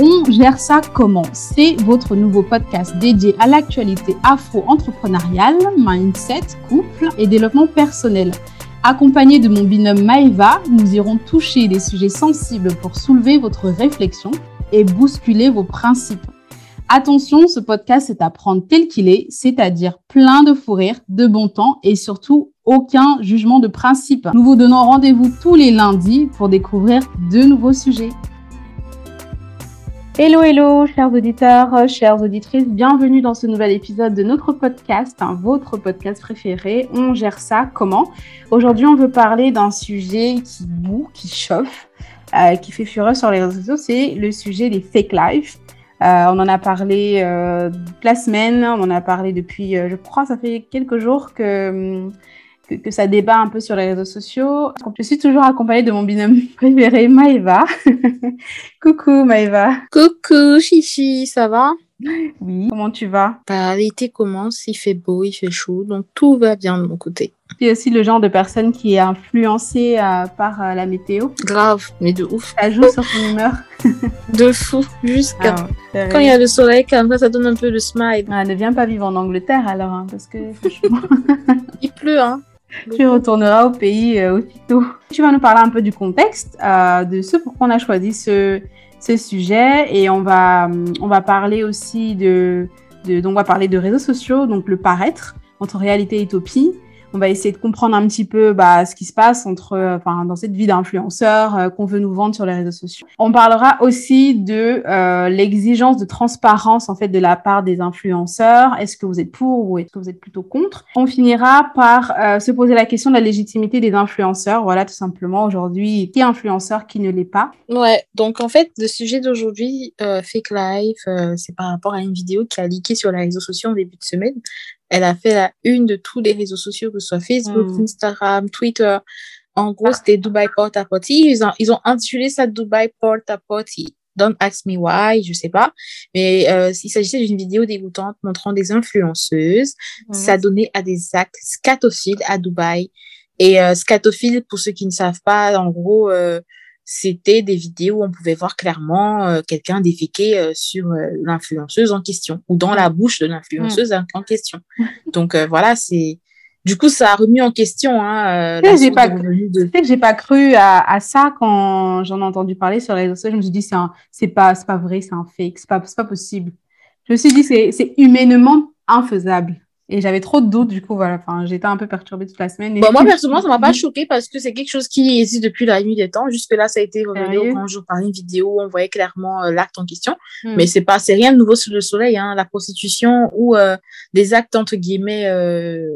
On gère ça comment? C'est votre nouveau podcast dédié à l'actualité afro-entrepreneuriale, mindset, couple et développement personnel. Accompagné de mon binôme Maeva, nous irons toucher des sujets sensibles pour soulever votre réflexion et bousculer vos principes. Attention, ce podcast est à prendre tel qu'il est, c'est-à-dire plein de fou rire, de bon temps et surtout aucun jugement de principe. Nous vous donnons rendez-vous tous les lundis pour découvrir de nouveaux sujets. Hello, hello, chers auditeurs, euh, chères auditrices, bienvenue dans ce nouvel épisode de notre podcast, hein, votre podcast préféré. On gère ça comment? Aujourd'hui, on veut parler d'un sujet qui boue, qui chauffe, euh, qui fait fureur sur les réseaux sociaux, c'est le sujet des fake lives. Euh, on en a parlé euh, la semaine, on en a parlé depuis, je crois, ça fait quelques jours que que, ça débat un peu sur les réseaux sociaux. Je suis toujours accompagnée de mon binôme préféré, Maëva. Coucou Maëva. Coucou Chichi, ça va? Oui, comment tu vas? Bah, L'été commence, il fait beau, il fait chaud, donc tout va bien de mon côté. Tu es aussi le genre de personne qui est influencée euh, par euh, la météo? Grave, mais de ouf. Ça joue sur ton humeur? De fou, jusqu'à ah, quand il y a le soleil, comme ça, ça donne un peu de smile. Ah, ne viens pas vivre en Angleterre alors, hein, parce que franchement... il pleut, hein tu retourneras au pays euh, aussitôt. Tu vas nous parler un peu du contexte, euh, de ce pourquoi on a choisi ce, ce sujet et on va, on va parler aussi de, donc on va parler de réseaux sociaux, donc le paraître entre réalité et utopie on va essayer de comprendre un petit peu bah, ce qui se passe entre, euh, enfin, dans cette vie d'influenceur euh, qu'on veut nous vendre sur les réseaux sociaux. On parlera aussi de euh, l'exigence de transparence en fait de la part des influenceurs. Est-ce que vous êtes pour ou est-ce que vous êtes plutôt contre? On finira par se poser la question de la légitimité des influenceurs. Voilà, tout simplement aujourd'hui, qui est influenceur, qui ne l'est pas. Ouais. Donc en fait, le sujet d'aujourd'hui, fake life, c'est par rapport à une vidéo qui a leaké sur les réseaux sociaux en début de semaine elle a fait la une de tous les réseaux sociaux, que ce soit Facebook, hmm. Instagram, Twitter. En gros, c'était Dubai Porta Potty. Ils ont, ils ont intitulé ça Dubai Porta Potty. Don't ask me why, je sais pas. Mais euh, il s'agissait d'une vidéo dégoûtante montrant des influenceuses hmm. s'adonner à des actes scatophiles à Dubaï. Et euh, scatophile, pour ceux qui ne savent pas, en gros, euh, c'était des vidéos où on pouvait voir clairement euh, quelqu'un déféquer euh, sur euh, l'influenceuse en question ou dans la bouche de l'influenceuse mm. en question. Donc voilà, c'est du coup ça a remis en question. Hein, tu sais, j'ai pas, de... que j'ai pas cru à, à ça quand j'en ai entendu parler sur les réseaux sociaux. Je me suis dit c'est c'est pas c'est pas vrai, c'est un fake, c'est pas c'est pas possible. Je me suis dit c'est c'est humainement infaisable. Et j'avais trop de doutes, du coup, voilà. Enfin, j'étais un peu perturbée toute la semaine. Bon, moi, personnellement, ça m'a pas choqué parce que c'est quelque chose qui existe depuis la nuit des temps. Jusque-là, ça a été révélé au grand jour par une vidéo où on voyait clairement euh, l'acte en question. Hmm. Mais c'est pas, c'est rien de nouveau sous le soleil, hein. La prostitution ou euh, des actes, entre guillemets, euh,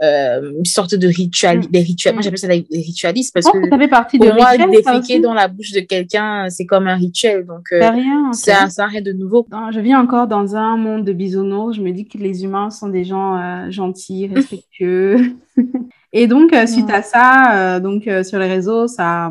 euh, une sorte de rituel, mm. des rituels. Moi, j'appelle ça des ritualistes parce oh, que ça fait partie pour de moi, déféquer dans la bouche de quelqu'un, c'est comme un rituel. Donc, euh, rien, ça, ça rien de nouveau. je vis encore dans un monde de bisounours. Je me dis que les humains sont des gens euh, gentils, respectueux. Et donc, euh, suite à ça, donc sur les réseaux, ça,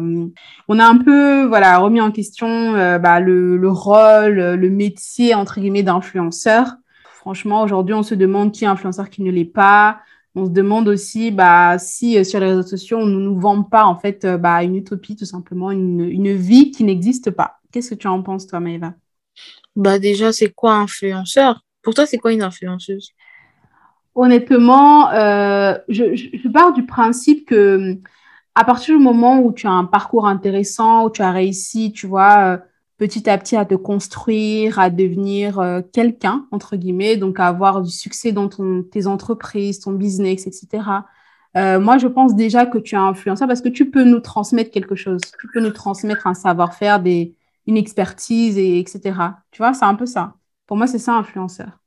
on a un peu, voilà, remis en question bah, le, le rôle, le métier entre guillemets d'influenceur. Franchement, aujourd'hui, on se demande qui est influenceur, qui ne l'est pas on se demande aussi bah, si euh, sur les réseaux sociaux, on ne nous vend pas en fait euh, bah, une utopie, tout simplement, une, une vie qui n'existe pas. Qu'est-ce que tu en penses, toi, Maëva? Bah déjà, c'est quoi influenceur? Pour toi, c'est quoi une influenceuse? Honnêtement, euh, je, je, pars du principe que à partir du moment où tu as un parcours intéressant, où tu as réussi, tu vois, petit à petit à te construire, à devenir euh, quelqu'un, entre guillemets, donc à avoir du succès dans ton, tes entreprises, ton business, etc. Euh, moi, je pense déjà que tu es influenceur parce que tu peux nous transmettre quelque chose. Tu peux nous transmettre un savoir-faire, des, une expertise, et, etc. Tu vois, c'est un peu ça. Pour moi, c'est ça, influenceur.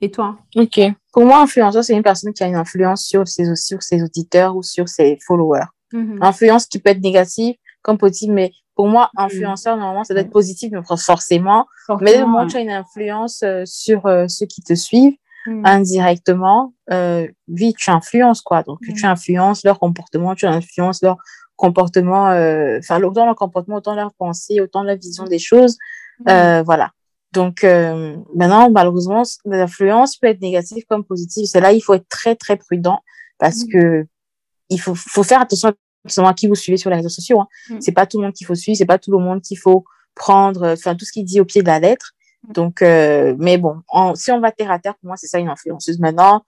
Et toi? Ok. Pour moi, influenceur, c'est une personne qui a une influence sur ses, sur ses auditeurs ou sur ses followers. Mm-hmm. Influence qui peut être négative comme positive, mais pour moi, mm. influenceur, normalement, ça doit être positif, mais forcément. mais au moins, tu as une influence euh, sur euh, ceux qui te suivent mm. indirectement. Euh, oui, tu influences, quoi. Donc, tu mm. influences leur comportement, tu influences leur comportement, euh, enfin, autant leur comportement, autant leur pensée, autant leur vision des choses. voilà. Donc, maintenant, malheureusement, l'influence peut être négative comme positive. C'est là, il faut être très, très prudent parce que il faut, faut faire attention à qui vous suivez sur les réseaux sociaux. Hein. Mm. C'est pas tout le monde qu'il faut suivre, c'est pas tout le monde qu'il faut prendre, enfin, tout ce qu'il dit au pied de la lettre. Donc, euh, mais bon, si on va terre à terre, pour moi, c'est ça une influenceuse. Maintenant,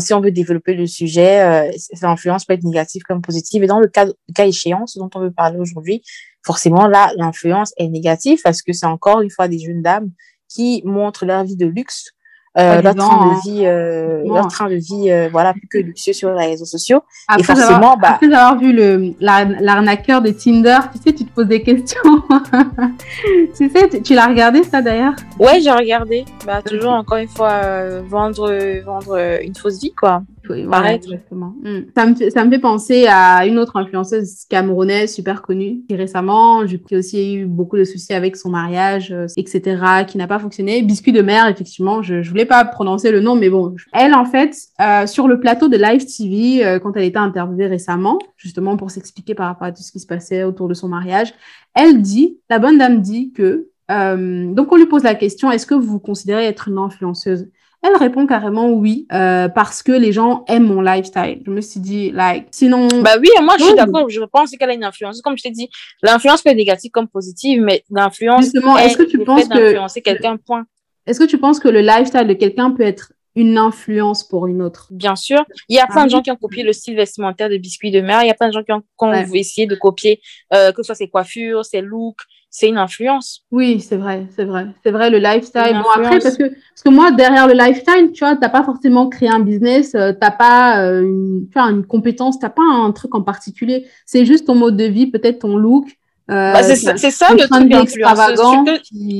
si on veut développer le sujet, euh, cette influence peut être négative comme positive. Et dans le cas, le cas échéant, ce dont on veut parler aujourd'hui, forcément, là, l'influence est négative parce que c'est encore une fois des jeunes dames qui montrent leur vie de luxe euh, leur, train de vie, euh, leur train de vie, euh, voilà, plus que luxueux sur les réseaux sociaux. Après et forcément, avoir, bah, après avoir vu le, l'arnaqueur de Tinder, tu sais, tu te poses des questions. tu sais, tu, l'as regardé ça d'ailleurs? Ouais, j'ai regardé. Bah, toujours, encore une fois, vendre, vendre une fausse vie, quoi. Oui, exactement. Hmm. Ça, me fait, ça me fait penser à une autre influenceuse camerounaise super connue qui récemment, qui a aussi eu beaucoup de soucis avec son mariage, etc., qui n'a pas fonctionné. Biscuit de mer, effectivement, je, je voulais pas prononcer le nom, mais bon. Elle, en fait, euh, sur le plateau de Live TV, euh, quand elle était interviewée récemment, justement pour s'expliquer par rapport à tout ce qui se passait autour de son mariage, elle dit, la bonne dame dit que, euh, donc on lui pose la question, est-ce que vous vous considérez être une influenceuse? Elle répond carrément oui, parce que les gens aiment mon lifestyle. Je me suis dit, like, sinon. Bah oui, moi je suis d'accord. Je pense qu'elle a une influence. Comme je t'ai dit, l'influence peut être négative comme positive, mais l'influence. Justement, est-ce que tu penses que. quelqu'un, point. Est-ce que tu penses que le lifestyle de quelqu'un peut être une influence pour une autre Bien sûr. Il y a plein de ah gens qui ont copié le style vestimentaire de Biscuit de Mer. Il y a plein de gens qui ont, essayé de copier, euh, que ce soit ses coiffures, ses looks. C'est une influence. Oui, c'est vrai, c'est vrai. C'est vrai, le lifestyle. Bon, après, parce que, parce que moi, derrière le lifestyle, tu vois, t'as pas forcément créé un business, tu euh, t'as pas euh, une, tu vois, une compétence, t'as pas un truc en particulier. C'est juste ton mode de vie, peut-être ton look. Bah, c'est ça, le truc extravagant.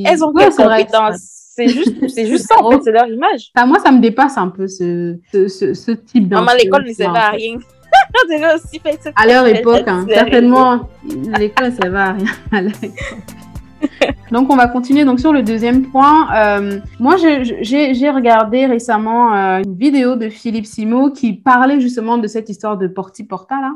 Elles ont ouais, compétences c'est juste, c'est juste ça, en fait, c'est leur image. Enfin, moi, ça me dépasse un peu ce, ce, ce, ce type. Maman, l'école ne servait à rien. aussi fait à leur époque, hein, certainement, l'école ne servait à rien. Donc, on va continuer donc sur le deuxième point. Euh, moi, j'ai regardé récemment euh, une vidéo de Philippe Simo qui parlait justement de cette histoire de porti-porta là.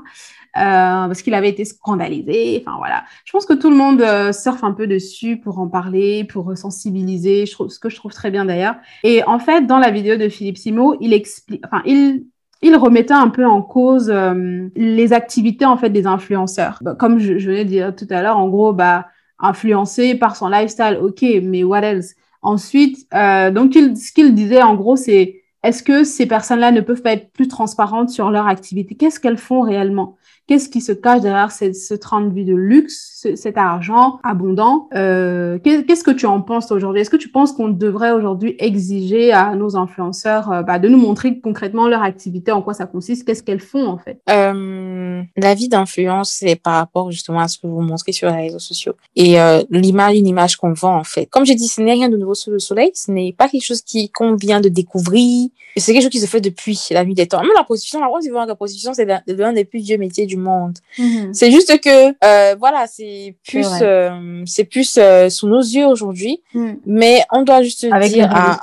Euh, parce qu'il avait été scandalisé. Enfin voilà, je pense que tout le monde euh, surfe un peu dessus pour en parler, pour sensibiliser. Ce que je trouve très bien d'ailleurs. Et en fait, dans la vidéo de Philippe Simo, il explique, enfin il il remettait un peu en cause euh, les activités en fait des influenceurs. Bah, comme je, je venais de dire tout à l'heure, en gros, bah influencé par son lifestyle, ok, mais what else? Ensuite, donc ce qu'il disait en gros, c'est est-ce que ces personnes-là ne peuvent pas être plus transparentes sur leur activité? Qu'est-ce qu'elles font réellement? Qu'est-ce qui se cache derrière cette, ce train de vie de luxe, cet argent abondant euh, Qu'est-ce que tu en penses aujourd'hui? Est-ce que tu penses qu'on devrait aujourd'hui exiger à nos influenceurs euh, bah, de nous montrer concrètement leur activité, en quoi ça consiste, qu'est-ce qu'elles font en fait? Euh, La vie d'influence, c'est par rapport justement à ce que vous montrez sur les réseaux sociaux et euh, l'image, une image qu'on vend en fait. Comme j'ai dit, ce n'est rien de nouveau sous le soleil, ce n'est pas quelque chose qui qu'on vient de découvrir. C'est quelque chose qui se fait depuis la nuit des temps. Même la position, la position, c'est l'un des plus vieux métiers du monde. Mhm. C'est juste que, euh, voilà, c'est plus, euh, c'est plus euh, sous nos yeux aujourd'hui, mhm. mais on doit juste dire à,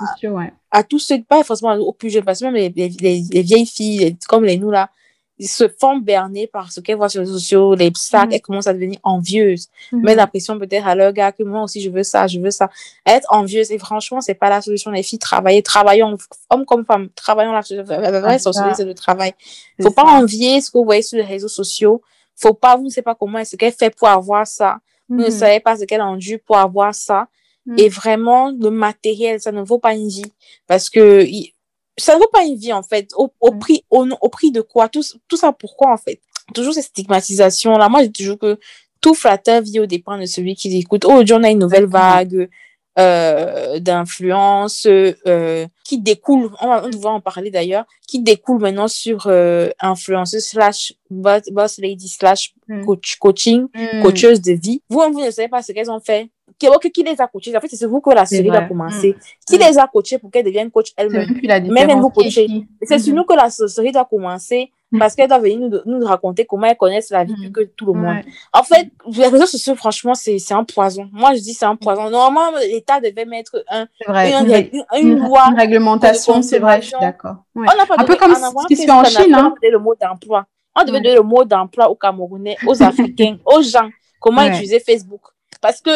à tous ceux, pas forcément aux plus jeunes, parce que même les, les, les, vieilles filles, comme les nous là, ils se font berner par ce qu'elles voient sur les réseaux sociaux, les sacs, mhm. elles commencent à devenir envieuses. Mettre la pression peut-être à leur gars que moi aussi je veux ça, je veux ça. Être envieuse, et franchement, c'est pas la solution, les filles. Travailler, travaillons, hommes comme femmes, travaillons la, la vraie solution, c'est le travail. Faut pas envier ce que vous voyez sur les réseaux sociaux. Faut pas, vous ne savez pas comment est-ce qu'elle fait pour avoir ça. Vous ne mhm. savez pas ce qu'elle a enduit pour avoir ça. Et mhm. vraiment, le matériel, ça ne vaut pas une vie. Parce que ça ne vaut pas une vie, en fait. Au, au prix, au, au, prix de quoi? Tout, tout ça pourquoi, en fait? Toujours cette stigmatisation-là. Moi, j'ai toujours que tout flatteur vit au dépend de celui qui l'écoute. Oh, aujourd'hui, on a une nouvelle vague euh, d'influence euh, qui découle, on va, on va en parler d'ailleurs, qui découle maintenant sur euh, influenceuse slash boss, lady slash mm. coach, coaching, mm. coacheuse de vie. Vous, vous ne savez pas ce qu'elles ont fait qui, qui les a coachés? En fait, c'est vous que la série a commencé. Mm. Qui les a coachés pour qu'elles deviennent coach elles-mêmes Même vous coacher. C'est sur mm-hmm. nous que la série doit commencer mm. parce qu'elle doit venir nous, nous raconter comment elles connaissent la vie plus mm. que tout le monde. En fait, les réseaux sociaux, franchement, c'est un poison. Moi, je dis c'est un poison. Normalement, l'État devait mettre un, vrai. Une, une, loi. Une réglementation, c'est vrai, je suis d'accord. Ouais. Un peu comme ce qui se fait en Chine. Hein. le mot d'emploi. On devait donner le mot d'emploi aux Camerounais, aux Africains, aux gens. Comment utiliser Facebook? Parce que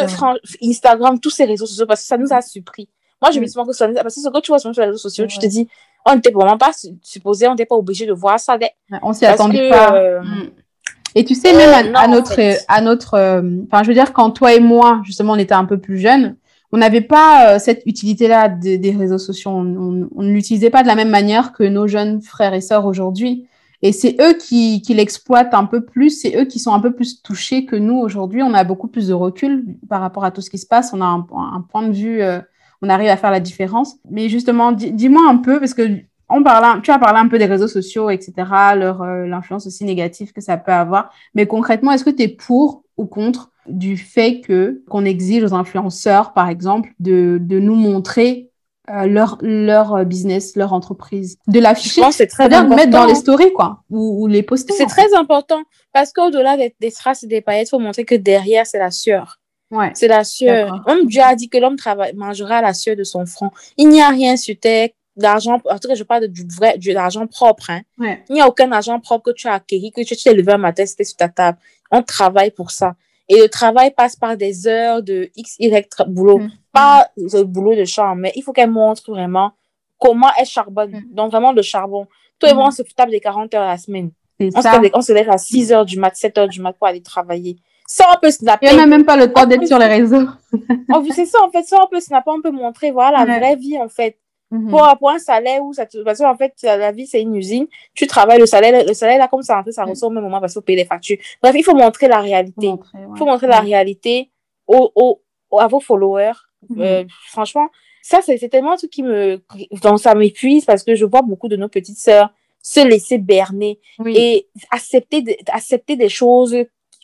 Instagram, tous ces réseaux sociaux, parce que ça nous a surpris. Moi, je me suis que ça parce que ce que tu vois sur les réseaux sociaux, tu te dis, on n'était vraiment pas supposé, on n'était pas obligé de voir ça. On s'y attendait pas. Euh, mm. Et tu sais, même à, notre, à notre, enfin, je veux dire, quand toi et moi, justement, on était un peu plus jeunes, on n'avait pas cette utilité-là des, réseaux sociaux. On, on ne l'utilisait pas de la même manière que nos jeunes frères et sœurs aujourd'hui. Et c'est eux qui, qui l'exploitent un peu plus, c'est eux qui sont un peu plus touchés que nous aujourd'hui. On a beaucoup plus de recul par rapport à tout ce qui se passe. On a un, point de vue, euh, on arrive à faire la différence. Mais justement, dis-moi un peu, parce que on parle, tu as parlé un peu des réseaux sociaux, etc., euh, l'influence aussi négative que ça peut avoir. Mais concrètement, est-ce que tu es pour ou contre du fait que qu'on exige aux influenceurs, par exemple, de, de nous montrer euh, leur leur euh, business, leur entreprise, de l'afficher. c'est très important. mettre dans les stories quoi, ou, les poster. C'est très important parce qu'au-delà des, des, strass et des paillettes, faut montrer que derrière c'est la sueur. Ouais. C'est la sueur. Même Dieu a dit que l'homme mangera la sueur de son front. Il n'y a rien sur terre d'argent, en tout cas, je parle du vrai, de l'argent propre, hein. Il n'y a aucun argent propre que tu as acquis, que tu t'es levé un matin, c'était sur ta table. On travaille pour ça. Et le travail passe par des heures de X, Y boulot. Mm. Pas le boulot de chambre, mais il faut qu'elle montre vraiment comment elle charbonne. Mm. Donc, vraiment le charbon. Toi et moi, on se tape des 40 heures à la semaine. On se, on se, lève à 6 heures du mat, 7 heures du mat pour aller travailler. Ça, on peut snapper. Il n'y a même pas le temps d'être sur les réseaux. c'est ça, en fait. Ça, on peut snapper, on peut montrer, voilà, la vraie vie, en fait. Mhm. pour, pour, un salaire où ça te... parce qu'en fait la vie c'est une usine. Tu travailles le salaire le salaire là comme ça en fait ça ressort au même moment parce qu'il faut payer les factures. Bref il faut montrer la réalité. Il faut montrer la réalité aux, aux, à vos followers. Mhm. euh, franchement ça c'est tellement un truc qui me donc ça m'épuise parce que je vois beaucoup de nos petites sœurs se laisser berner et accepter accepter des choses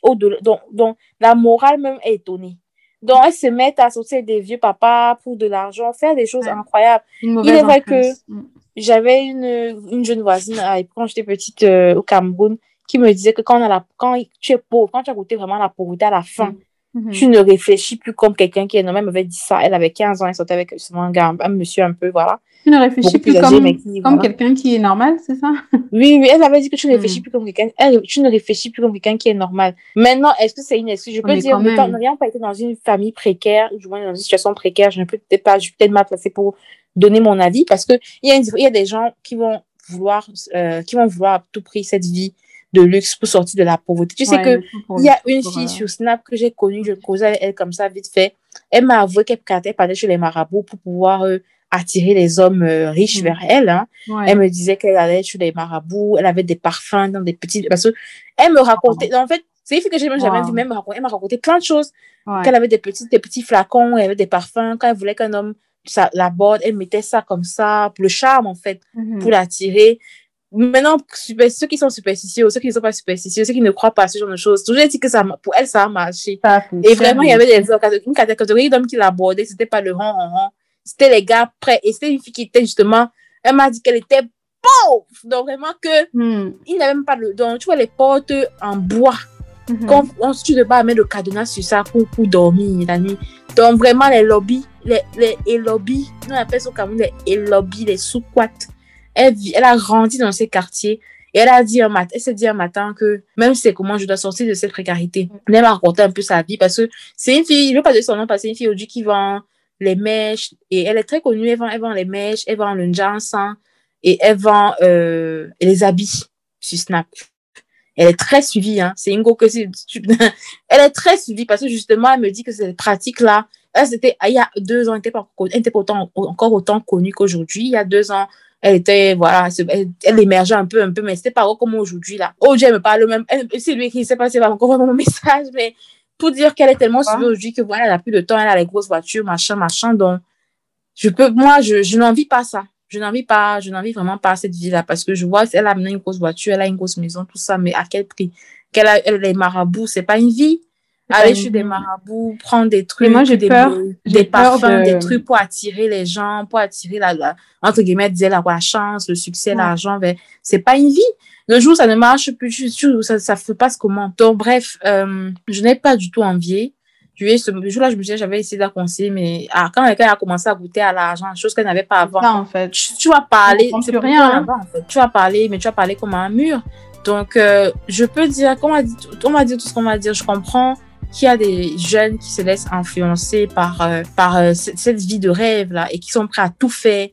au dont, dont la morale même est étonnée donc, elles se mettent à associer des vieux papas pour de l'argent, faire des choses incroyables. Il est vrai que mm. j'avais une, une jeune voisine quand j'étais petite euh, au Cameroun qui me disait que quand, on a la, quand tu es pauvre, quand tu as goûté vraiment la pauvreté à la fin, mm. Mm-hmm. tu ne réfléchis plus comme quelqu'un qui est normal. Elle m'avait dit ça. Elle avait 15 ans, elle sortait avec un gars, un monsieur un peu, voilà. Tu ne réfléchis plus, comme, comme quelqu'un qui est normal, c'est ça? Oui, oui, elle avait dit que tu ne réfléchis hmm. plus comme quelqu'un, tu ne réfléchis plus comme quelqu'un qui est normal. Maintenant, est-ce que c'est une excuse? Je peux dire, nous n'ayant pas été dans une famille précaire, du moins dans une situation précaire, je ne peux peut-être pas, je suis peut-être mal placée pour donner mon avis parce que il y a, il y a des gens qui vont vouloir, euh, qui vont vouloir à tout prix cette vie de luxe pour sortir de la pauvreté. Tu sais que il y a une fille sur Snap que j'ai connue, je causais avec elle comme ça vite fait. Elle m'a avoué qu'elle partait chez les marabouts pour pouvoir euh, attirer les hommes euh, riches mm. vers elle. Hein. Elle me disait qu'elle allait chez les marabouts, elle avait des parfums dans des petits... Parce que elle me racontait... En fait, c'est une fille que j'ai même jamais vu, même elle m'a raconté plein de choses. Qu'elle avait des petits, des petits flacons, elle avait des parfums. Quand elle voulait qu'un homme ça, la borde, elle mettait ça comme ça, pour le charme, en fait, mm-hmm. pour l'attirer. Maintenant, ceux qui sont superstitieux, ceux qui ne sont pas superstitieux, ceux qui ne croient pas à ce genre de choses, toujours dit que ça, pour elle, ça a marché. et vraiment, il y avait des, une catégorie d'hommes qui l'abordaient, c'était pas le rang, rang, rang c'était les gars prêts. Et c'était une fille qui était justement, elle m'a dit qu'elle était pauvre. Donc vraiment que, hmm. il n'avait même pas le don. Tu vois, les portes en bois. Mm Quand on tu ne pas mettre le cadenas sur ça pour, pour dormir la nuit. Donc vraiment, les lobbies, les, les, les lobbies, nous on appelle ça comme les lobbies, les sous-quats. Elle, elle a grandi dans ces quartiers. Et elle a dit un matin, elle s'est dit un matin que même si c'est comment je dois sortir de cette précarité. Elle m'a raconté un peu sa vie parce que c'est une fille, je ne veux pas dire son nom parce que c'est une fille aujourd'hui qui vend les mèches. Et elle est très connue. Elle vend, elle vend les mèches, elle vend le jansan et elle vend euh, les habits sur Snap. Elle est très suivie. Hein. C'est Ingo que elle est très suivie parce que justement, elle me dit que cette pratique-là, c'était il y a deux ans, elle n'était pas, pas autant, encore autant connue qu'aujourd'hui. Il y a deux ans, elle était, voilà, elle, émergeait un peu, un peu, mais c'était pas comme aujourd'hui, là. Oh, Dieu, elle me parle même, c'est lui qui sait pas, c'est pas encore mon message, mais pour dire qu'elle est tellement suivie aujourd'hui que voilà, elle a plus de temps, elle a les grosses voitures, machin, machin. Donc, je peux, moi, je, je n'envie pas ça. Je n'envie pas, je n'envie vraiment pas cette vie-là parce que je vois, elle a une grosse voiture, elle a une grosse maison, tout ça, mais à quel prix? Qu'elle a, elle, les marabouts, c'est pas une vie. Aller chez des marabouts, prendre des trucs, moi, j'ai des, peur, des parfums, des trucs pour attirer les gens, pour attirer la, entre guillemets, dire la, la chance, le succès, l'argent, mais c'est pas une vie. Le jour ça ne marche plus, ça, ça se passe comment? Donc, bref, euh, je n'ai pas du tout envie. Je ce jour-là, je me suis j'avais essayé d'acconseiller, mais ah, quand quelqu'un a commencé à goûter à l'argent, chose qu'elle n'avait pas avant. En fait. Tu, vas parler, c'est rien. Avant, en fait. Tu vas parler, mais tu vas parler comme un mur. Donc, euh, je peux dire, on m'a dit, on m'a dit tout ce qu'on va dire. Je comprends qu'il y a des jeunes qui se laissent influencer par, euh, par euh, cette, vie de rêve là et qui sont prêts à tout faire.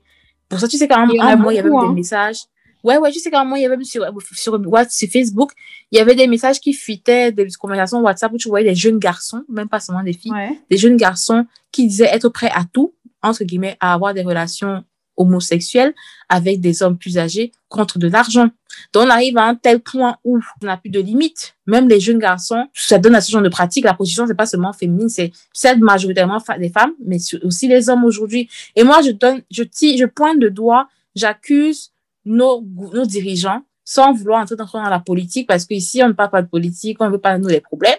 Pour ça, tu sais, quand même, il y, avait des hein. messages Ouais, ouais, je sais un moment, il y avait même sur, sur, sur Facebook, il y avait des messages qui fuitaient, des conversations WhatsApp où tu voyais des jeunes garçons, même pas seulement des filles, des jeunes garçons qui disaient être prêts à tout, entre guillemets, à avoir des relations homosexuels avec des hommes plus âgés contre de l'argent. Donc, on arrive à un tel point où on n'a plus de limites. Même les jeunes garçons, ça donne à ce genre de pratique. La position, c'est pas seulement féminine, c'est celle majoritairement des femmes, mais aussi les hommes aujourd'hui. Et moi, je donne, je tire, je pointe de doigt, j'accuse nos, nos dirigeants sans vouloir entrer dans la politique parce qu'ici, on ne parle pas de politique, on ne veut pas nous les problèmes.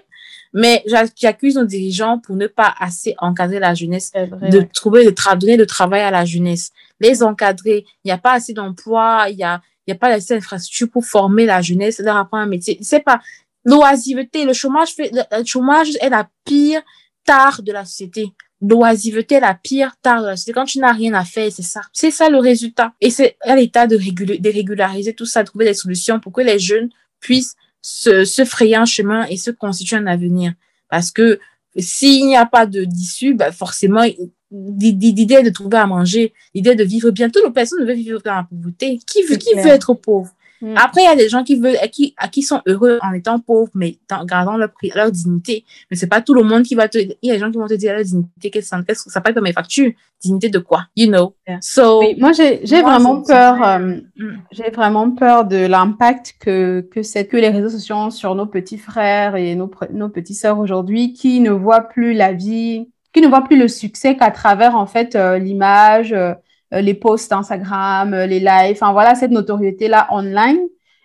Mais j'accuse nos dirigeants pour ne pas assez encadrer la jeunesse, de trouver, de donner de travail à la jeunesse, les encadrer. Il n'y a pas assez d'emplois, il n'y a, y a pas assez d'infrastructures pour former la jeunesse, leur apprendre un métier. C'est pas l'oisiveté, le chômage fait, le chômage est la pire tare de la société. L'oisiveté est la pire tare de la société. Quand tu n'as rien à faire, c'est ça. C'est ça le résultat. Et c'est à l'État de, de régulariser tout ça, de trouver des solutions pour que les jeunes puissent se, se frayer un chemin et se constituer un avenir. Parce que s'il n'y a pas de d'issue, bah forcément, l'idée de trouver à manger, l'idée de vivre bien, toutes les personnes ne veulent vivre dans la pauvreté. Qui veut, qui veut être pauvre? Mm. Après, il y a des gens qui veulent, qui, à qui sont heureux en étant pauvres, mais en gardant leur, leur dignité. Mais c'est pas tout le monde qui va te, il y a des gens qui vont te dire leur dignité, qu'est-ce que ça passe dans mes factures? Dignité de quoi? You know? So. moi, j'ai, vraiment peur, euh, mm. j'ai vraiment peur de l'impact que, que c'est, que les réseaux sociaux ont sur nos petits frères et nos, nos petits sœurs aujourd'hui qui ne voient plus la vie, qui ne voient plus le succès qu'à travers, en fait, euh, l'image, euh, les posts Instagram, euh, les lives, enfin voilà cette notoriété là online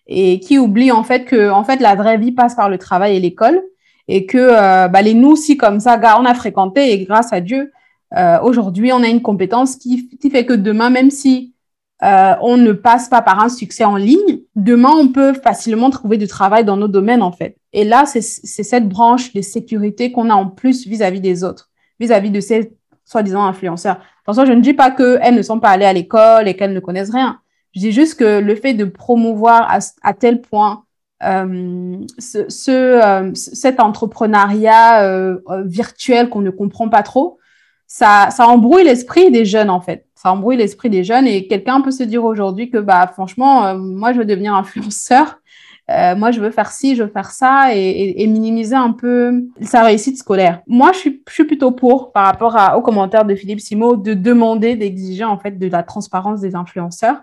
et qui oublie en fait que en fait la vraie vie passe par le travail et l'école et que euh, bah, les nous si comme ça, on a fréquenté et grâce à Dieu aujourd'hui on a une compétence qui, qui fait que demain même si on ne passe pas par un succès en ligne, demain on peut facilement trouver du travail dans nos domaines en fait. Et là c'est cette branche de sécurité qu'on a en plus vis-à-vis des autres, vis-à-vis -vis de ces soi-disant influenceurs. Attention, je ne dis pas qu'elles ne sont pas allées à l'école et qu'elles ne connaissent rien. Je dis juste que le fait de promouvoir à, tel point euh, ce, ce euh, cet entrepreneuriat euh, virtuel qu'on ne comprend pas trop, ça, ça embrouille l'esprit des jeunes en fait. Ça embrouille l'esprit des jeunes et quelqu'un peut se dire aujourd'hui que bah franchement, moi je veux devenir influenceur euh, moi, je veux faire ci, je veux faire ça et, minimiser un peu sa réussite scolaire. Moi, je suis, plutôt pour, par rapport aux commentaires de Philippe Simo, de demander, d'exiger en fait de la transparence des influenceurs.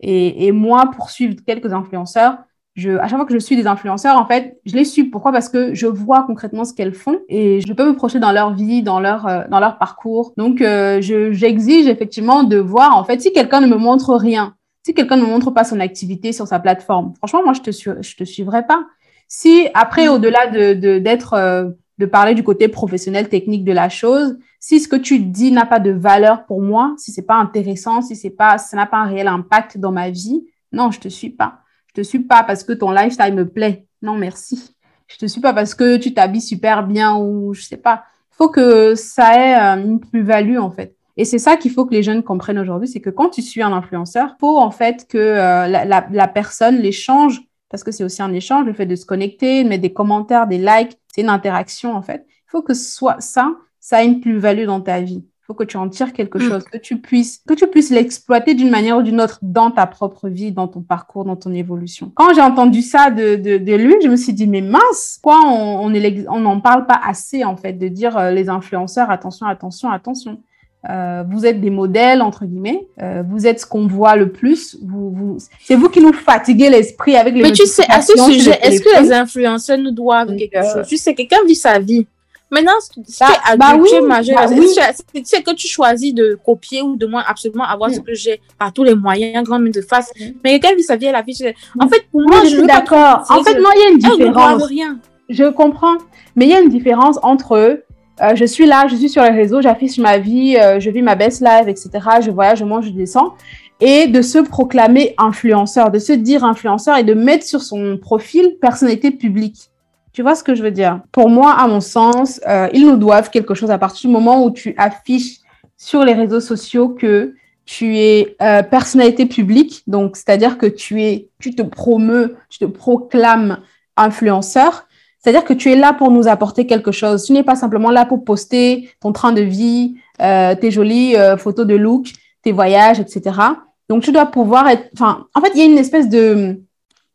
Et, et moi, pour suivre quelques influenceurs, à chaque fois que je suis des influenceurs, en fait, je les suis. Pourquoi? Parce que je vois concrètement ce qu'elles font et je peux me projeter dans leur vie, dans leur, euh, dans leur parcours. Donc, euh, j'exige effectivement de voir, en fait, si quelqu'un ne me montre rien, si quelqu'un ne montre pas son activité sur sa plateforme, franchement, moi, je te, je te suivrai pas. Si après, mm. au-delà de d'être, euh, de, parler du côté professionnel, technique de la chose, si ce que tu dis n'a pas de valeur pour moi, si c'est pas intéressant, si c'est pas, ça n'a pas un réel impact dans ma vie, non, je te suis pas. Je te suis pas parce que ton lifestyle me plaît. Non, merci. Je te suis pas parce que tu t'habilles super bien ou je sais pas. Il faut que ça ait euh, une plus-value en fait. Et c'est ça qu'il faut que les jeunes comprennent aujourd'hui, c'est que quand tu suis un influenceur, faut en fait que euh, la, la, la, personne l'échange, parce que c'est aussi un échange, le fait de se connecter, de mettre des commentaires, des likes, c'est une interaction en fait. Il faut que soit ça, ça ait une plus-value dans ta vie. Il faut que tu en tires quelque mm. chose, que tu puisses, que tu puisses l'exploiter d'une manière ou d'une autre dans ta propre vie, dans ton parcours, dans ton évolution. Quand j'ai entendu ça de, de, de, lui, je me suis dit, mais mince, quoi, on n'en on parle pas assez, en fait, de dire euh, les influenceurs, attention, attention, attention. Euh, vous êtes des modèles entre guillemets. Euh, vous êtes ce qu'on voit le plus. Vous, vous... C'est vous qui nous fatiguez l'esprit avec les. Mais tu sais, à ce sujet, est-ce que les influenceurs nous doivent quelque euh, chose? Tu sais, quelqu'un vit sa vie. Maintenant, c'est bah, bah oui, majeur, bah oui. tu sais que tu choisis de copier ou de moins absolument avoir ce mm. que j'ai par tous les moyens, grand de face. Mm. Mais quelqu'un vit sa vie à la vie. En fait, pour moi, je, suis d'accord. En fait, moi, il y a une différence. Je comprends. Mais il y a une différence entre euh, je suis là, je suis sur les réseaux, j'affiche ma vie, euh, je vis ma best life, etc. Je voyage, je mange, je descends. Et de se proclamer influenceur, de se dire influenceur et de mettre sur son profil personnalité publique. Tu vois ce que je veux dire? Pour moi, à mon sens, euh, ils nous doivent quelque chose à partir du moment où tu affiches sur les réseaux sociaux que tu es personnalité publique, donc c'est-à-dire que tu es, tu te promeus, tu te proclames influenceur c'est-à-dire que tu es là pour nous apporter quelque chose. Tu n'es pas simplement là pour poster ton train de vie, euh, tes jolies euh, photos de look, tes voyages, etc. Donc, tu dois pouvoir être. Enfin, en fait, il y a une espèce de,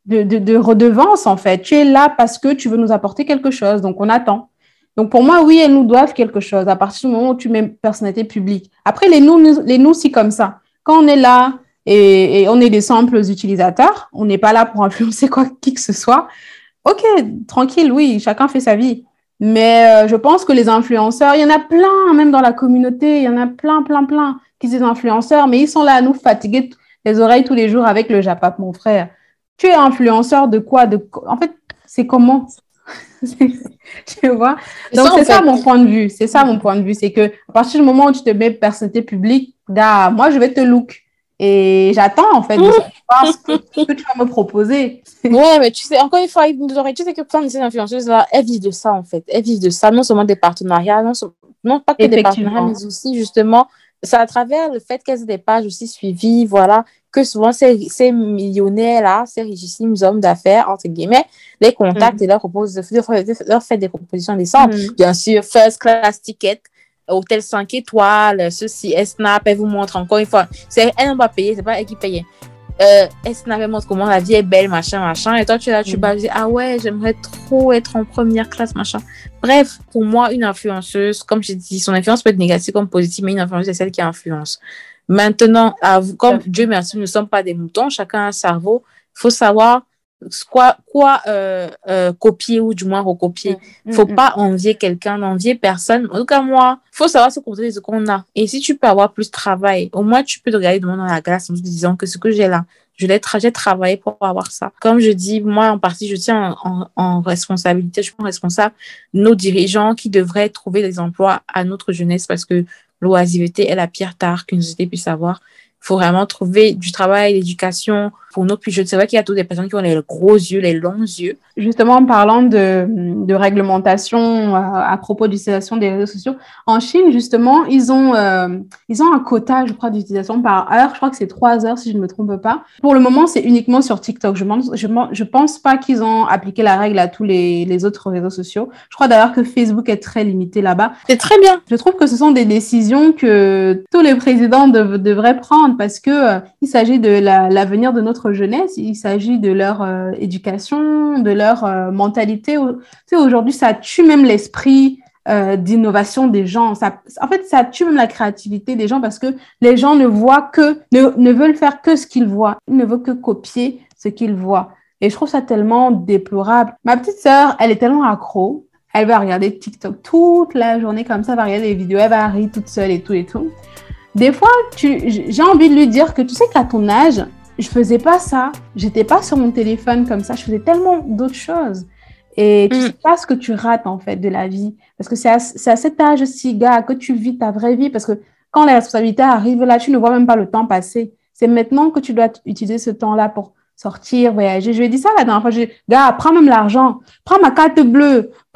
de, de, redevance, en fait. Tu es là parce que tu veux nous apporter quelque chose. Donc, on attend. Donc, pour moi, oui, elles nous doivent quelque chose à partir du moment où tu mets personnalité publique. Après, les nous, les nous, c'est comme ça. Quand on est là et, et on est des simples utilisateurs, on n'est pas là pour influencer quoi, qui que ce soit. OK, tranquille, oui, chacun fait sa vie. Mais euh, je pense que les influenceurs, il y en a plein, même dans la communauté, il y en a plein, plein, plein qui sont influenceurs, mais ils sont là à nous fatiguer les oreilles tous les jours avec le Japap, mon frère. Tu es influenceur de quoi de... En fait, c'est comment? Tu vois? Donc, c'est ça mon point de vue. C'est ça mon point de vue. C'est que à partir du moment où tu te mets personnalité publique, gars, moi, je vais te look. Et j'attends, en fait, de savoir ce que, tu vas me proposer. ouais, mais tu sais, encore une fois, tu sais que plein de ces influenceuses-là, elles vivent de ça, en fait. Elles vivent de ça, non seulement des partenariats, non, non pas que des partenariats, mais aussi, justement, c'est à travers le fait qu'elles aient des pages aussi suivies, voilà, que souvent ces, ces millionnaires-là, ces richissimes hommes d'affaires, entre guillemets, les contactent mm. et leur proposent, leur fait des propositions décentes. Mm. Bien sûr, first class ticket, hôtel 5 étoiles, ceci, Snap, elle vous montre encore une fois. C'est elle n'a pas payé, c'est pas elle qui payait. Euh, Snap, elle montre comment la vie est belle, machin, machin. Et toi, tu es là, tu vas dire, ah ouais, j'aimerais trop être en première classe, machin. Bref, pour moi, une influenceuse, comme j'ai dit, son influence peut être négative comme positive, mais une influenceuse, c'est celle qui influence. Maintenant, comme Dieu merci, nous ne sommes pas des moutons, chacun a un cerveau. Il faut savoir quoi, quoi euh, euh, copier ou du moins recopier. Il mm. faut mm, pas mm. envier quelqu'un, n'envier personne. En tout cas, moi, faut savoir se contenter de ce qu'on a. Et si tu peux avoir plus de travail, au moins tu peux te regarder dans la glace en te disant que ce que j'ai là, je l'ai j'ai travaillé pour avoir ça. Comme je dis, moi, en partie, je tiens en, en responsabilité, je suis responsable nos dirigeants qui devraient trouver des emplois à notre jeunesse parce que l'oisiveté est la pire tare qu'une société puisse avoir faut vraiment trouver du travail, l'éducation pour nos plus jeunes. C'est vrai qu'il y a toutes des personnes qui ont les gros yeux, les longs yeux. Justement, en parlant de, de réglementation euh, à propos d'utilisation des réseaux sociaux, en Chine, justement, ils ont, euh, ils ont un quota, je crois, d'utilisation par heure. Je crois que c'est trois heures, si je ne me trompe pas. Pour le moment, c'est uniquement sur TikTok. Je je, je pense pas qu'ils ont appliqué la règle à tous les, les autres réseaux sociaux. Je crois d'ailleurs que Facebook est très limité là-bas. C'est très bien. Je trouve que ce sont des décisions que tous les présidents devraient prendre parce que euh, il s'agit de l'avenir de notre jeunesse, il s'agit de leur euh, éducation, de leur euh, mentalité. Tu sais, aujourd'hui, ça tue même l'esprit d'innovation des gens. En fait, ça tue même la créativité des gens parce que les gens ne voient que, ne veulent faire que ce qu'ils voient. Ils ne veulent que copier ce qu'ils voient. Et je trouve ça tellement déplorable. Ma petite sœur, elle est tellement accro. Elle va regarder TikTok toute la journée comme ça, elle va regarder des vidéos, elle va rire toute seule et tout et tout. Des fois, j'ai envie de lui dire que tu sais qu'à ton âge, je faisais pas ça. J'étais pas sur mon téléphone comme ça. Je faisais tellement d'autres choses. Et tu mm. sais pas ce que tu rates, en fait, de la vie. Parce que c'est à, à, cet âge-ci, gars, que tu vis ta vraie vie. Parce que quand les responsabilités arrivent là, tu ne vois même pas le temps passer. C'est maintenant que tu dois utiliser ce temps-là pour sortir, voyager. Je lui ai dit ça la dernière fois. Je gars, prends même l'argent. Prends ma carte bleue.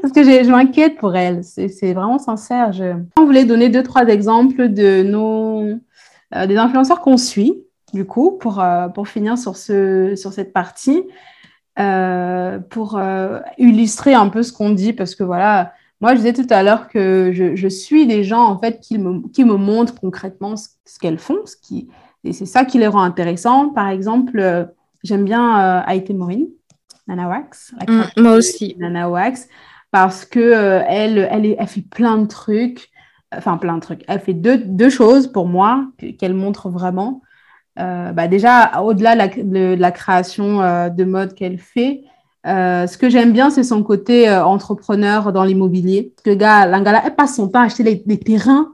Parce que je m'inquiète pour elle. C'est vraiment sincère. Je... On voulait donner deux, trois exemples de nos, euh, des influenceurs qu'on suit, du coup, pour, euh, pour finir sur, ce, sur cette partie, euh, pour illustrer un peu ce qu'on dit, parce que voilà, moi, je disais tout à l'heure que je, je, suis des gens, en fait, qui me, qui me montrent concrètement ce, qu'elles font, ce qui, et c'est ça qui les rend intéressants. Par exemple, j'aime bien Aïté Maureen, Nana Wax. Mm, moi aussi. Nana Wax parce que euh, elle, elle, elle, fait plein de trucs, enfin plein de trucs. Elle fait deux, deux choses pour moi qu'elle montre vraiment. Euh, bah déjà, au-delà de, la création euh, de mode qu'elle fait, ce que j'aime bien, c'est son côté entrepreneur dans l'immobilier. Parce que gars, Lingala, elle passe son temps à acheter des terrains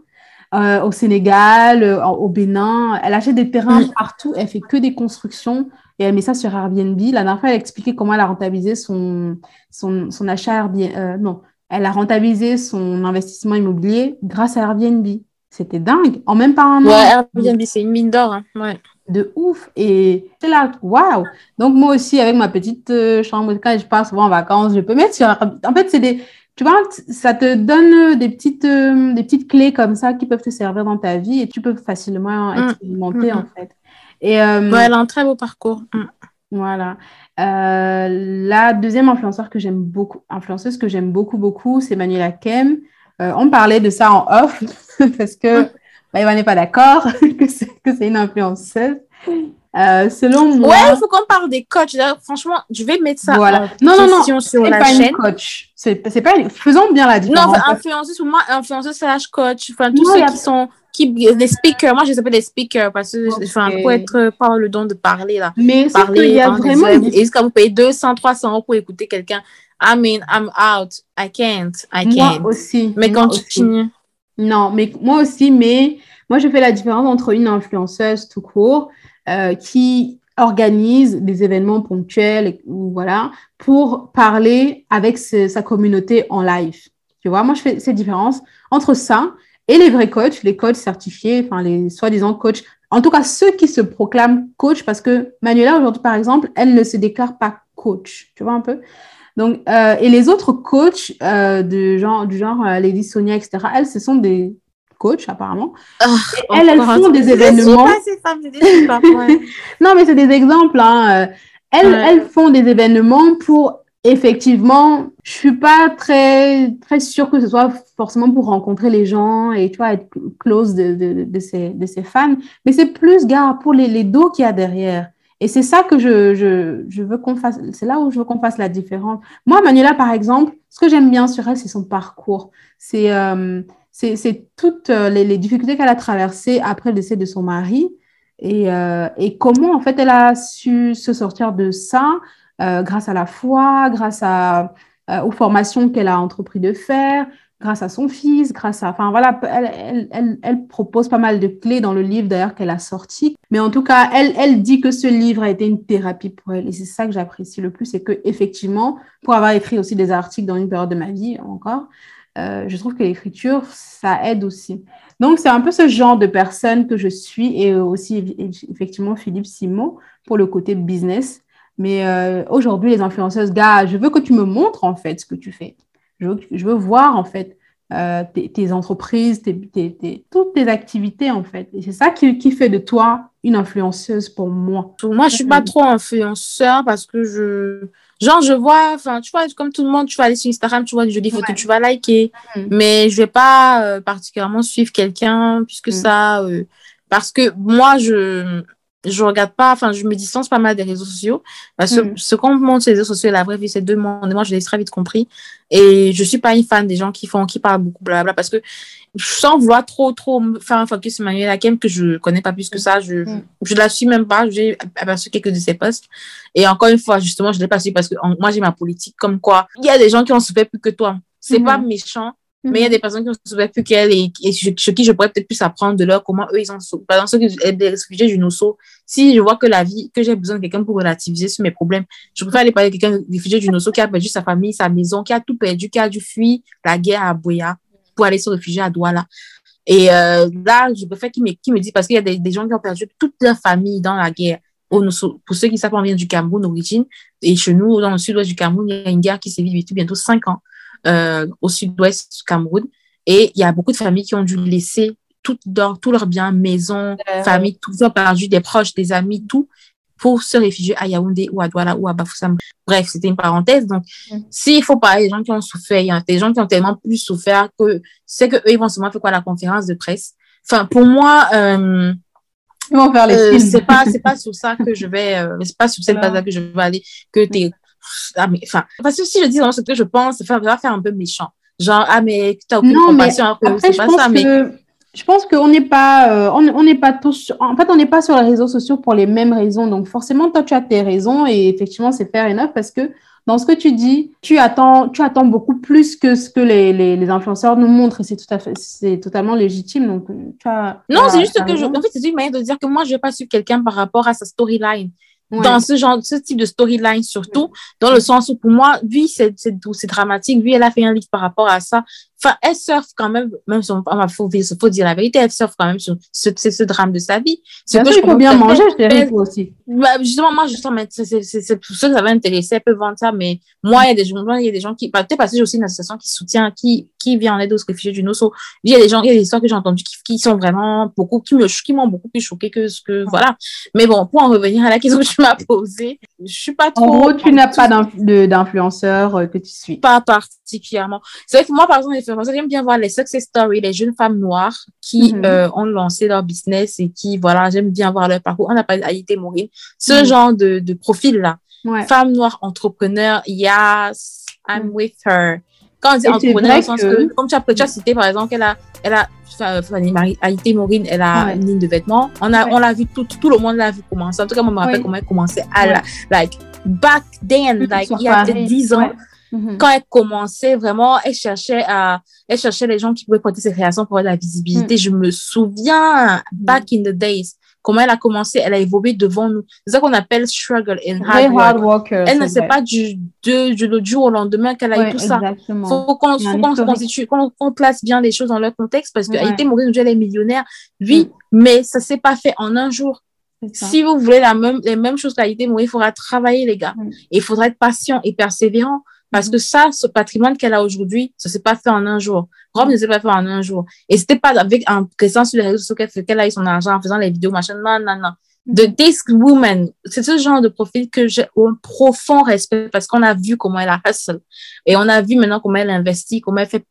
au Sénégal, au Bénin. Elle achète des terrains mm. partout. Elle fait que des constructions et elle met ça sur Airbnb. La dernière fois, elle a expliqué comment elle a rentabilisé son, son, son achat Airbnb. Euh, non, elle a rentabilisé son investissement immobilier grâce à Airbnb. C'était dingue. En même pas un an. Ouais, Airbnb, c'est une mine d'or. Hein. Ouais. De ouf. Et c'est là, waouh. Donc, moi aussi, avec ma petite euh, chambre, quand je pars souvent en vacances, je peux mettre sur. En fait, c'est des. Tu vois, ça te donne des petites, euh, des petites clés comme ça qui peuvent te servir dans ta vie et tu peux facilement mmh. expérimenter, mmh. en fait. Et, euh, elle a un très beau parcours. Mm. Voilà. Euh, la deuxième influenceur que j'aime beaucoup, influenceuse que j'aime beaucoup, beaucoup, c'est Manuela Kem. Euh, on parlait de ça en off parce que Maïva n'est pas d'accord que c'est une influenceuse. Euh, selon moi. Ouais, il faut qu'on parle des coachs. franchement, je vais mettre ça voilà. en non, non, non, sur la pas chaîne. coach. C'est pas Faisons bien la différence. Non, influenceuse, moi, influenceuse slash coach. Enfin, tous ceux qui sont. Qui, des speakers, moi je les appelle des speakers parce que, enfin, pour être, pas le don de parler là. Mais parler, il y a vraiment. Et quand vous payez 200, 300 euros pour écouter quelqu'un, I mean, I'm out, I can't, I can't. Moi aussi. Mais quand tu finis. Non, mais moi aussi, mais moi je fais la différence entre une influenceuse tout court euh, qui organise des événements ponctuels ou voilà pour parler avec sa communauté en live. Tu vois, moi je fais cette différence entre ça et les vrais coachs, les coachs certifiés, enfin les soi-disant coachs, en tout cas ceux qui se proclament coach parce que Manuela aujourd'hui par exemple, elle ne se déclare pas coach, tu vois un peu? Donc euh, et les autres coachs euh, de genre du genre Lady Sonia etc. Elles ce sont des coach apparemment. Oh, elles, elles font des événements. non, mais c'est des exemples. Hein. Euh, elles, elles font des événements pour effectivement, je suis pas très très sûre que ce soit forcément pour rencontrer les gens et tu vois être close de, de, de, ces, de ces fans, mais c'est plus gars pour les, les dos qu'il y a derrière. Et c'est ça que je, je, je veux qu'on fasse, c'est là où je veux qu'on fasse la différence. Moi, Manuela, par exemple, ce que j'aime bien sur elle, c'est son parcours. C'est euh, c'est toutes euh, les, difficultés qu'elle a traversées après le décès de son mari et, euh, comment en fait elle a su se sortir de ça euh, grâce à la foi, grâce à, aux formations qu'elle a entrepris de faire, grâce à son fils, grâce à... Enfin voilà, elle, propose pas mal de clés dans le livre d'ailleurs qu'elle a sorti. Mais en tout cas, elle, elle dit que ce livre a été une thérapie pour elle. Et c'est ça que j'apprécie le plus, c'est que effectivement, pour avoir écrit aussi des articles dans une période de ma vie encore, euh, je trouve que l'écriture, ça aide aussi. Donc, c'est un peu ce genre de personne que je suis et aussi effectivement Philippe Simon pour le côté business. Mais euh, aujourd'hui, les influenceuses, gars, je veux que tu me montres en fait ce que tu fais. Je veux, voir en fait euh, tes, entreprises, tes, toutes tes activités en fait. Et c'est ça qui, qui, fait de toi une influenceuse pour moi. Moi, je suis pas trop influenceur parce que je Genre, je vois, enfin, tu vois, comme tout le monde, tu vas aller sur Instagram, tu vois des jolies photos, tu vas liker. Mm. Mais je vais pas euh, particulièrement suivre quelqu'un puisque mm. ça, euh, parce que moi, je, je regarde pas, enfin, je me distance pas mal des réseaux sociaux. Parce que mm. ce qu'on montre sur les réseaux sociaux, la vraie vie, c'est deux mondes. Moi, je l'ai très vite compris. Et je suis pas une fan des gens qui font, qui parlent beaucoup, blabla, parce que sans vouloir trop, trop faire un focus sur Manuel Hakem, que je connais pas plus que ça, je, mm. je la suis même pas, j'ai aperçu quelques de ses posts. Et encore une fois, justement, je l'ai pas su parce que moi, j'ai ma politique comme quoi il y a des gens qui ont souffert plus que toi. C'est pas mais il y a mm-hmm. des personnes qui ont souffert plus qu'elle et, et sur, qui je pourrais peut-être plus apprendre de leur comment eux, ils ont souffert. Par exemple, ceux qui des réfugiés du Nosso, si je vois que la vie, que j'ai besoin de quelqu'un pour relativiser sur mes problèmes, je préfère aller parler de quelqu'un réfugié du Nosso qui a perdu sa famille, sa maison, qui a tout perdu, qui a dû fuir la guerre à Boya pour aller se réfugier à Douala. Et euh, là, je préfère qu'il me, qu me dise, parce qu'il y a des, des, gens qui ont perdu toute leur famille dans la guerre. Au, pour ceux qui savent, on vient du Cameroun d'origine. Et chez nous, dans le sud-ouest du Cameroun, il y a une guerre qui s'est vivie depuis bientôt cinq ans euh, au sud-ouest du Cameroun. Et il y a beaucoup de familles qui ont dû laisser tout leur, tout leur bien, maison, famille, tout, ont perdu des proches, des amis, tout pour se réfugier à Yaoundé ou à Douala ou à Bafoussam. Bref, c'était une parenthèse. Donc, mm. s'il faut parler des gens qui ont souffert, il y a des gens qui ont tellement plus souffert que c'est que eux, ils vont seulement faire quoi? La conférence de presse? Enfin, pour moi, euh, ils vont faire les euh, c'est pas, c'est pas sur ça que je vais, euh, c'est pas sur cette base-là que je vais aller, que t'es, ah, mais, enfin, parce que si je dis ce que je pense, ça va faire un peu méchant. Genre, ah, mais t'as aucune compassion, c'est pas ça, mais je pense qu'on n'est pas, euh, on n'est pas tous, en fait, on n'est pas sur les réseaux sociaux pour les mêmes raisons. Donc, forcément, toi, tu as tes raisons et effectivement, c'est fair enough parce que dans ce que tu dis, tu attends, tu attends beaucoup plus que ce que les, les, les influenceurs nous montrent et c'est tout à fait, c'est totalement légitime. Donc, tu as, non, c'est juste que je, en fait, c'est une manière de dire que moi, je vais pas suivre quelqu'un par rapport à sa storyline dans ce genre, ce type de storyline surtout, dans le sens où pour moi, oui, c'est dramatique, oui, elle a fait un livre par rapport à ça. Enfin, elle surfe quand même, même si on faut, faut dire la vérité, elle surfe quand même sur ce, ce drame de sa vie. C'est que je peux bien manger, je dirais aussi. Bah, justement, moi, justement, c'est pour ceux que ça va intéresser, elle peut vendre ça, mais moi, il y a des gens, il y a des gens qui, bah, peut-être parce que j'ai aussi une association qui soutient, qui, qui vient en aide aux réfugiés du Nosso. Il y a des gens, il y a des histoires que j'ai entendues qui, qui sont vraiment beaucoup, qui me, qui m'ont beaucoup plus choqué que ce que, voilà. Mais bon, pour en revenir à la question que tu m'as posée, je suis pas trop. En gros, tu n'as pas d'influenceur euh, que tu suis. Pas particulièrement. C'est vrai que moi, par exemple, j'aime bien voir les success stories, les jeunes femmes noires qui mhm. euh, ont lancé leur business et qui, voilà, j'aime bien voir leur parcours. On a parlé d'Aïté Maureen. Ce mhm. genre de, de profil-là. Ouais. Femme noire entrepreneur, yes, I'm mhm. with her. Quand on dit entrepreneur, sens que... comme tu as, tu as cité, par exemple, qu'elle a, elle a Fanny Marie, Maureen, elle a une ligne de vêtements. On a, on l'a vu tout, tout le monde l'a vu commencer. En tout cas, moi, je me rappelle comment elle commençait à la, like, back then, like, il y a peut-être 10 ans. Mm-hmm. Quand elle commençait, vraiment, elle cherchait à, elle cherchait les gens qui pouvaient porter ses créations pour avoir de la visibilité. Mm. Je me souviens, back in the days, comment elle a commencé, elle a évolué devant nous. C'est ça qu'on appelle struggle and hard, work. elle ne sait pas du, du, du, jour au lendemain qu'elle a eu tout ça. Il faut qu'on qu qu'on place bien les choses dans leur contexte parce que Haïté Maureen, elle est millionnaire, oui, mm. mais ça s'est pas fait en un jour. Si vous voulez la même, les mêmes choses qu'Haïté Maureen, il faudra travailler, les gars. Mm. Et il faudra être patient et persévérant. Parce que ça, ce patrimoine qu'elle a aujourd'hui, ça s'est pas fait en un jour. Rome ne s'est pas fait en un jour. Et c'était pas avec un présent sur les réseaux sociaux qu'elle a eu son argent en faisant les vidéos, machin. Non, non, non. The Disc Woman, c'est ce genre de profil que j'ai un profond respect parce qu'on a vu comment elle a hustle. Et on a vu maintenant comment elle investit, comment elle fait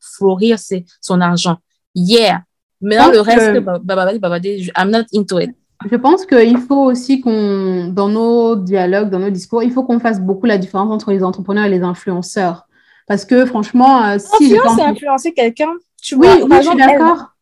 ses, son argent. Yeah. Maintenant, le reste, que... I'm not into it. Je pense qu'il faut aussi qu'on, dans nos dialogues, dans nos discours, il faut qu'on fasse beaucoup la différence entre les entrepreneurs et les influenceurs. Parce que franchement, euh, si. Influence, influencer quelqu'un. Tu oui, oui je suis d'accord.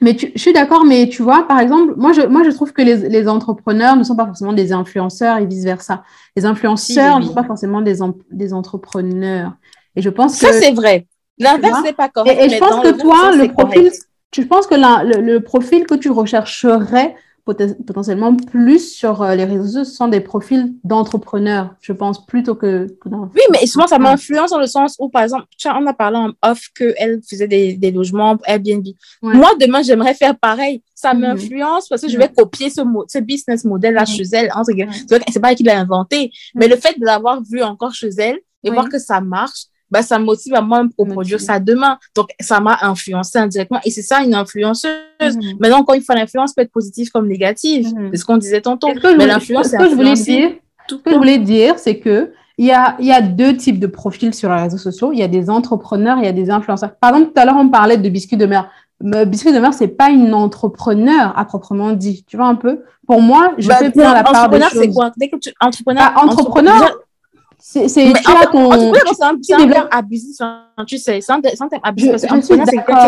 Mais je suis d'accord, mais tu vois, par exemple, moi je, moi, je trouve que les, les entrepreneurs ne sont pas forcément des influenceurs et vice-versa. Les influenceurs ne sont pas forcément des, des entrepreneurs. Et je pense que. Ça, c'est vrai. L'inverse n'est pas correct. Et, je pense que toi, le profil, tu penses que le, le, profil que tu rechercherais potentiellement plus sur euh, les réseaux sociaux, ce sont des profils d'entrepreneurs, je pense, plutôt que, Oui, mais souvent, ça m'influence dans le sens où, par exemple, on a parlé en off qu'elle faisait des, des logements Airbnb. Moi, demain, j'aimerais faire pareil. Ça mhm. m'influence parce que je vais copier ce, ce business model-là chez elle. C'est pas elle qui l'a inventé, mais le fait de l'avoir vu encore chez elle et voir que ça marche, bah, ça me motive à moi pour produire ça demain. Donc, ça m'a influencé indirectement. Et c'est ça, une influenceuse. Mhm. Maintenant, encore une fois, l'influence peut être positive comme négative. Mhm. C'est ce qu'on disait tantôt. Mais l'influence, ce que je voulais dire, ce que je voulais dire, c'est que il y a, il y a deux types de profils sur les réseaux sociaux. Il y a des entrepreneurs, il y a des influenceurs. Par exemple, tout à l'heure, on parlait de Biscuit de mer. Biscuit de mer, c'est pas une entrepreneur à proprement dit. Tu vois un peu? Pour moi, je bah, fais bien la part des choses. c'est quoi? Dès que tu, entrepreneur, bah, entrepreneur, c'est c'est tu ton c'est un, un terme abusif tu sais c'est un, terme abusif parce que c'est une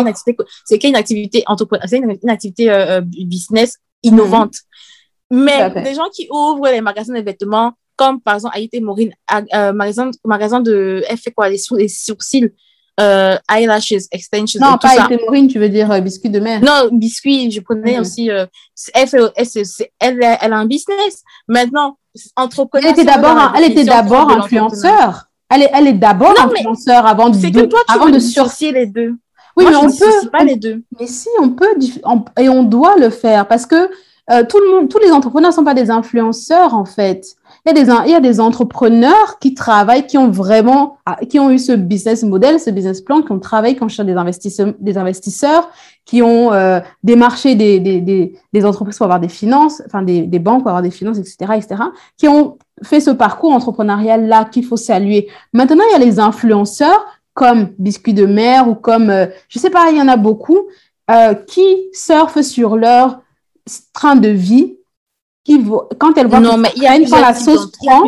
activité c'est une activité entrepreneur c'est une, activité euh, euh, business innovante mm. mais des gens qui ouvrent les magasins de vêtements comme par exemple Aïté Maureen euh, magasin magasin de elle fait quoi les, les sourcils euh, eyelashes, extensions. Non, pas Aïté Maureen, tu veux dire euh, biscuit de mer. Non, biscuit, je prenais mm. aussi. Euh, elle, fait, elle, elle, elle, a un business. Maintenant, entrepreneur. Elle était d'abord, elle était d'abord influenceur. Elle est, elle est d'abord influenceur avant de, que toi, tu avant de surcier les deux. Oui, mais on peut. pas les deux. Mais si, on peut, et on doit le faire parce que euh, tout le monde, tous les entrepreneurs ne sont pas des influenceurs en fait. Il y, a des, entrepreneurs qui travaillent, qui ont vraiment, ah, qui ont eu ce business model, ce business plan, qui ont travaillé, qui ont cherché des investisseurs, des investisseurs, qui ont euh, démarché des, entreprises pour avoir des finances, enfin des, banques pour avoir des finances, etc., etc., qui ont fait ce parcours entrepreneurial là qu'il faut saluer. Maintenant, il y a les influenceurs comme Biscuit de mer ou comme, euh, je sais pas, il y en a beaucoup, euh, qui surfent sur leur train de vie qui quand elle voit non, mais il y a quand la sauce prend.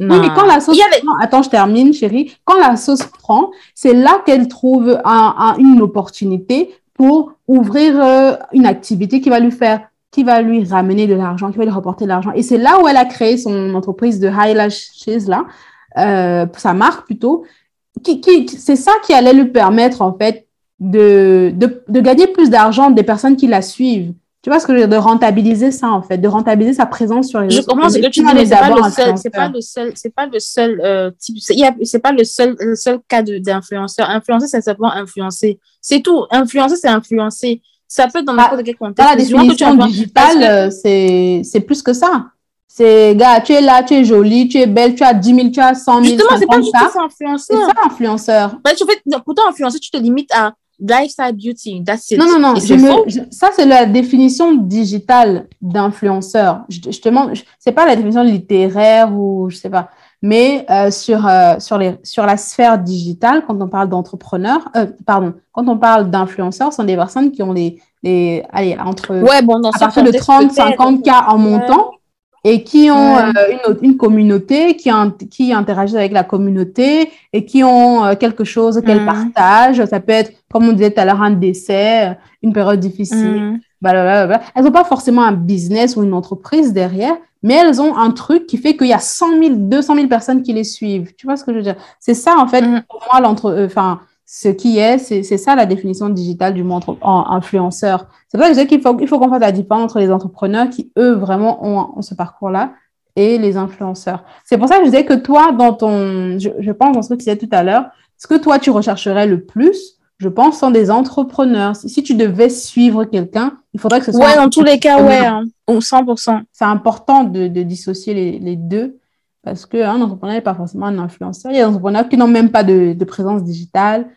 Oui, mais quand la sauce prend, attends, je termine, chérie. Quand la sauce prend, c'est là qu'elle trouve un, une opportunité pour ouvrir euh, une activité qui va lui faire, qui va lui ramener de l'argent, qui va lui rapporter de l'argent. Et c'est là où elle a créé son entreprise de Highlashes, là, euh, sa marque plutôt. Qui, qui, c'est ça qui allait lui permettre, en fait, de, de, de gagner plus d'argent des personnes qui la suivent. Tu vois ce que je veux dire, de rentabiliser ça, en fait, de rentabiliser sa présence sur les réseaux Je comprends ce que tu dis, c'est pas le seul, c'est pas le seul, c'est pas le seul euh, type, c'est pas le seul, le seul cas d'influenceur. Influencer, c'est simplement influencer. C'est tout. Influencer, c'est influencer. Ça peut être dans n'importe quel contexte. la définition digitale, euh, c'est, c'est plus que ça. C'est, gars, tu es là, tu es jolie, tu es belle, tu as 10 000, tu as 100 000. Justement, c'est pas juste ça, influenceur. C'est ça, influenceur. Bah, tu fais, pourtant, influencer, tu te limites à lifestyle beauty. That's it. Non, non, non. Je me- je- ça, c'est la définition digitale d'influenceur. Je, te- je te demande, c'est pas la définition littéraire ou je sais pas. Mais euh, sur, euh, sur, les, sur la sphère digitale, quand on parle d'entrepreneurs, euh, pardon, quand on parle d'influenceurs, ce sont des personnes qui ont les, les allez, entre Ouais, bon, dans à partir de contexte, 30, peut-être. 50 cas en montant et qui ont Ouais. euh, une, une communauté, qui, qui interagissent avec la communauté et qui ont euh, quelque chose qu'elles partagent. Ça peut être, comme on disait tout à l'heure, un décès, une période difficile. Mhm. blablabla. Elles n'ont pas forcément un business ou une entreprise derrière, mais elles ont un truc qui fait qu'il y a 100 000, 200 000 personnes qui les suivent. Tu vois ce que je veux dire? C'est ça, en fait, pour moi, l'entre, euh, ce qui est, c'est c'est ça la définition digitale du mot influenceur. C'est pour ça que je dis qu'il faut, il faut qu'on fasse la différence entre les entrepreneurs qui, eux, vraiment ont, ont ce parcours-là et les influenceurs. C'est pour ça que je disais que toi, dans ton, je, je pense dans ce que tu disais tout à l'heure, ce que toi, tu rechercherais le plus, je pense, sont des entrepreneurs. Si, tu devais suivre quelqu'un, il faudrait que ce soit Ouais, dans tous les cas, ouais. hein. Ou 100%. C'est important de, de dissocier les, les deux parce qu'un entrepreneur n'est pas forcément un influenceur. Il y a des entrepreneurs qui n'ont même pas de, de présence digitale,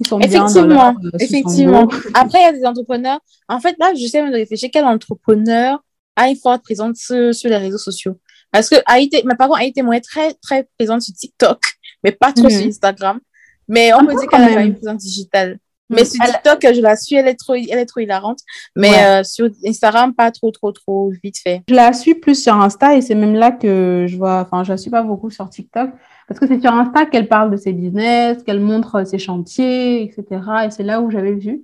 qui sont bien dans leur, Effectivement, euh, effectivement. Après, il y a des entrepreneurs. En fait, là, j'essaie de réfléchir quel entrepreneur a une forte présence sur, sur les réseaux sociaux. Parce que Haïti, mais par contre, Haïti est très, très présente sur TikTok, mais pas trop Mhm. sur Instagram. Mais on Un peut peu dire qu'elle a une présence digitale. Mais sur Elle- TikTok, je la suis, elle est trop, elle est trop hilarante. Mais Ouais. euh, sur Instagram, pas trop, trop, trop vite fait. Je la suis plus sur Insta et c'est même là que je vois, enfin, je la suis pas beaucoup sur TikTok parce que c'est sur Insta qu'elle parle de ses business, qu'elle montre ses chantiers, etc. Et c'est là où j'avais vu.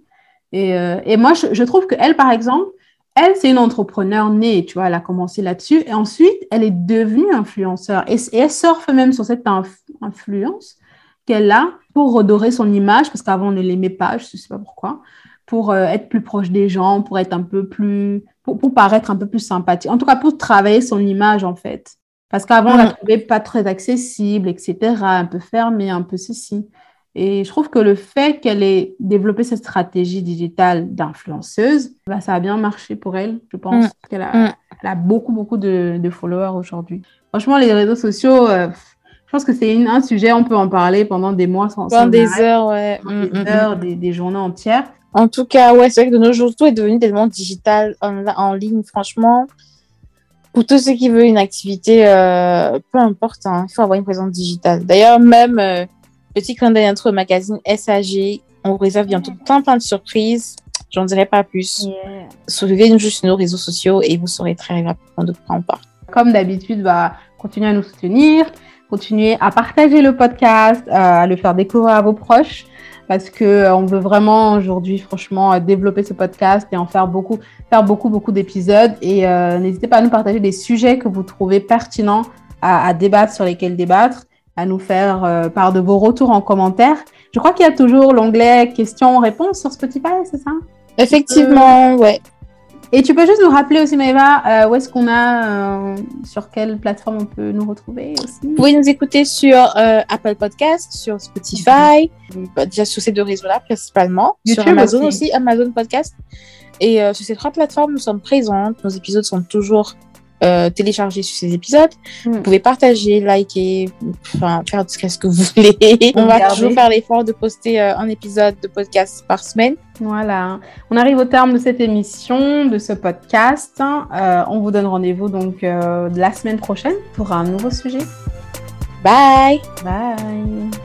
Et, euh, et moi, je, je trouve qu'elle, par exemple, elle, c'est une entrepreneur née, tu vois, elle a commencé là-dessus et ensuite, elle est devenue influenceur et, et elle surfe même sur cette inf- influence qu'elle a pour redorer son image parce qu'avant, on ne l'aimait pas, je ne sais pas pourquoi, pour euh, être plus proche des gens, pour être un peu plus pour, pour paraître un peu plus sympathique. En tout cas, pour travailler son image, en fait. Parce qu'avant, on la Mhm. trouvait pas très accessible, etc., un peu fermée, un peu ceci. Et je trouve que le fait qu'elle ait développé cette stratégie digitale d'influenceuse, bah, ça a bien marché pour elle, je pense. Mm. qu'elle a, Mm. elle a beaucoup, beaucoup de, de followers aujourd'hui. Franchement, les réseaux sociaux, euh, je pense que c'est un sujet, on peut en parler pendant des mois sans, sans Pendant des arrêt, heures, ouais. pendant Mm, des mm, mm. heures, des, des journées entières. En tout cas, ouais, c'est vrai que de nos jours, tout est devenu tellement digital en, en ligne, franchement. Pour tous ceux qui veulent une activité, euh, peu importe, hein, il faut avoir une présence digitale. D'ailleurs, même, euh, petit clin d'œil entre le magazine SAG, on vous réserve bientôt plein, plein de surprises. J'en dirai pas plus. Suivez-nous juste sur nos réseaux sociaux et vous saurez très rapidement de quoi on parle. Comme d'habitude, bah, continuez à nous soutenir, continuez à partager le podcast, euh, à le faire découvrir à vos proches, parce que euh, on veut vraiment aujourd'hui, franchement, euh, développer ce podcast et en faire beaucoup, faire beaucoup, beaucoup d'épisodes. Et euh, n'hésitez pas à nous partager des sujets que vous trouvez pertinents à, débattre, sur lesquels débattre, à nous faire euh, part de vos retours en commentaire. Je crois qu'il y a toujours l'onglet questions-réponses sur Spotify, c'est ça? Effectivement, ouais. Et tu peux juste nous rappeler aussi, Maëva, euh, où est-ce qu'on a, euh, sur quelle plateforme on peut nous retrouver aussi Vous pouvez nous écouter sur euh, Apple Podcast, sur Spotify, bah, déjà sur ces deux réseaux-là principalement, sur Amazon aussi. aussi. Amazon Podcast. Et sur ces trois plateformes, nous sommes présentes. Nos épisodes sont toujours euh, téléchargés sur ces épisodes. Mm. Vous pouvez partager, liker, enfin faire ce que vous voulez. On va toujours faire l'effort de poster euh, un épisode de podcast par semaine. Voilà. On arrive au terme de cette émission, de ce podcast. Euh, on vous donne rendez-vous donc la semaine prochaine pour un nouveau sujet. Bye Bye